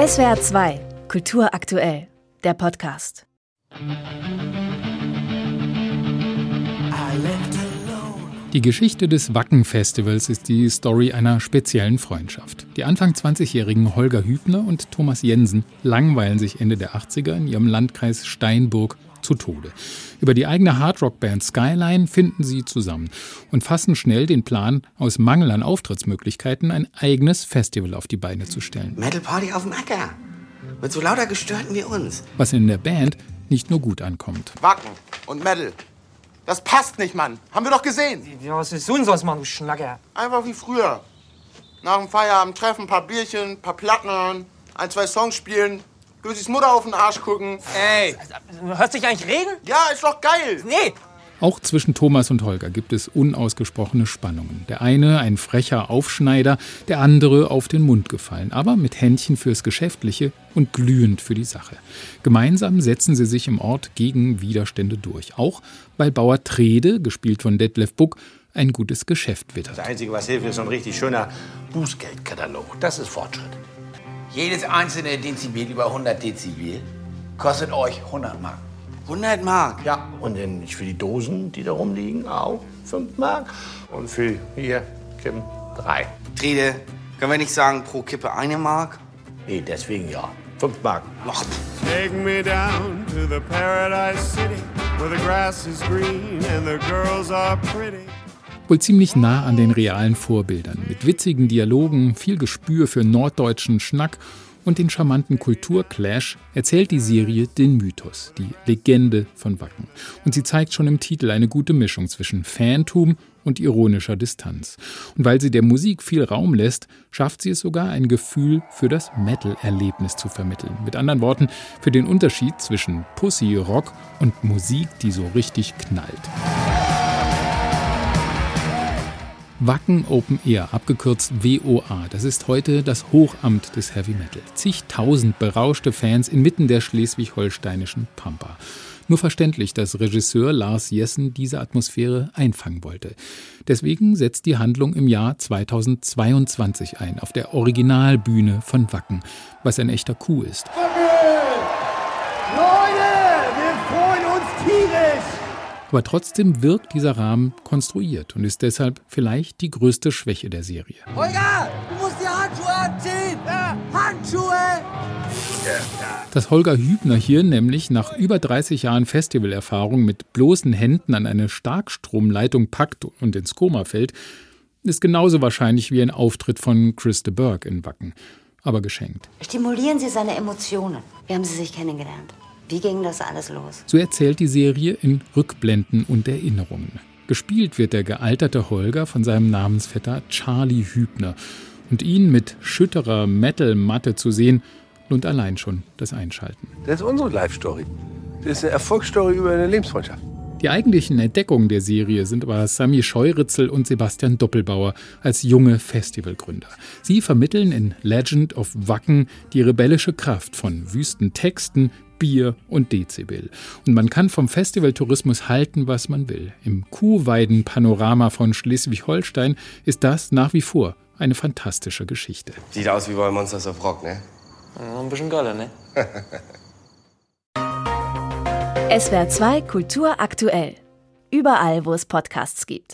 SWR 2, Kultur aktuell, der Podcast. Die Geschichte des Wacken-Festivals ist die Story einer speziellen Freundschaft. Die Anfang 20-jährigen Holger Hübner und Thomas Jensen langweilen sich Ende der 80er in ihrem Landkreis Steinburg zu Tode. Über die eigene Hardrock-Band Skyline finden sie zusammen und fassen schnell den Plan, aus Mangel an Auftrittsmöglichkeiten ein eigenes Festival auf die Beine zu stellen. Metal Party auf dem Acker. Mit so lauter Gestörten wie uns. Was in der Band nicht nur gut ankommt. Wacken und Metal. Das passt nicht, Mann. Haben wir doch gesehen. Ja, was ist denn sonst, Mann, du Schnacker? Einfach wie früher. Nach dem Feierabend treffen, ein paar Bierchen, ein paar Platten hören, ein, zwei Songs spielen, Lucis Mutter auf den Arsch gucken. Ey, hörst du dich eigentlich reden? Ja, ist doch geil. Nee. Auch zwischen Thomas und Holger gibt es unausgesprochene Spannungen. Der eine ein frecher Aufschneider, der andere auf den Mund gefallen, aber mit Händchen fürs Geschäftliche und glühend für die Sache. Gemeinsam setzen sie sich im Ort gegen Widerstände durch. Auch weil Bauer Trede, gespielt von Detlef Buck, ein gutes Geschäft wittert. Das Einzige, was hilft, ist so ein richtig schöner Bußgeldkatalog. Das ist Fortschritt. Jedes einzelne Dezibel über 100 Dezibel kostet euch 100 Mark. 100 Mark. Ja, und dann für die Dosen, die da rumliegen, auch 5 Mark. Und für hier, Kim, 3. Trede, können wir nicht sagen pro Kippe eine Mark? Nee, deswegen ja. 5 Mark. Ach, Take me down to the paradise city where the grass is green and the girls are pretty. Wohl ziemlich nah an den realen Vorbildern, mit witzigen Dialogen, viel Gespür für norddeutschen Schnack und den charmanten Kulturclash erzählt die Serie den Mythos, die Legende von Wacken. Und sie zeigt schon im Titel eine gute Mischung zwischen Fantum und ironischer Distanz. Und weil sie der Musik viel Raum lässt, schafft sie es sogar, ein Gefühl für das Metal-Erlebnis zu vermitteln. Mit anderen Worten, für den Unterschied zwischen Pussy, Rock und Musik, die so richtig knallt. Wacken Open Air, abgekürzt WOA, das ist heute das Hochamt des Heavy Metal. Zigtausend berauschte Fans inmitten der schleswig-holsteinischen Pampa. Nur verständlich, dass Regisseur Lars Jessen diese Atmosphäre einfangen wollte. Deswegen setzt die Handlung im Jahr 2022 ein, auf der Originalbühne von Wacken, was ein echter Coup ist. Aber trotzdem wirkt dieser Rahmen konstruiert und ist deshalb vielleicht die größte Schwäche der Serie. Holger, du musst die Handschuhe anziehen! Handschuhe! Dass Holger Hübner hier nämlich nach über 30 Jahren Festivalerfahrung mit bloßen Händen an eine Starkstromleitung packt und ins Koma fällt, ist genauso wahrscheinlich wie ein Auftritt von Chris de Burgh in Wacken. Aber geschenkt. Stimulieren Sie seine Emotionen. Wie haben Sie sich kennengelernt? Wie ging das alles los? So erzählt die Serie in Rückblenden und Erinnerungen. Gespielt wird der gealterte Holger von seinem Namensvetter Charlie Hübner. Und ihn mit schütterer Metal-Matte zu sehen, lohnt allein schon das Einschalten. Das ist unsere Life-Story. Das ist eine Erfolgsstory über eine Lebensfreundschaft. Die eigentlichen Entdeckungen der Serie sind aber Sami Scheuritzel und Sebastian Doppelbauer als junge Festivalgründer. Sie vermitteln in Legend of Wacken die rebellische Kraft von wüsten Texten, Bier und Dezibel. Und man kann vom Festivaltourismus halten, was man will. Im Kuhweiden-Panorama von Schleswig-Holstein ist das nach wie vor eine fantastische Geschichte. Sieht aus wie bei Monsters of Rock, ne? Ja, ein bisschen geiler, ne? SWR 2 Kultur aktuell. Überall, wo es Podcasts gibt.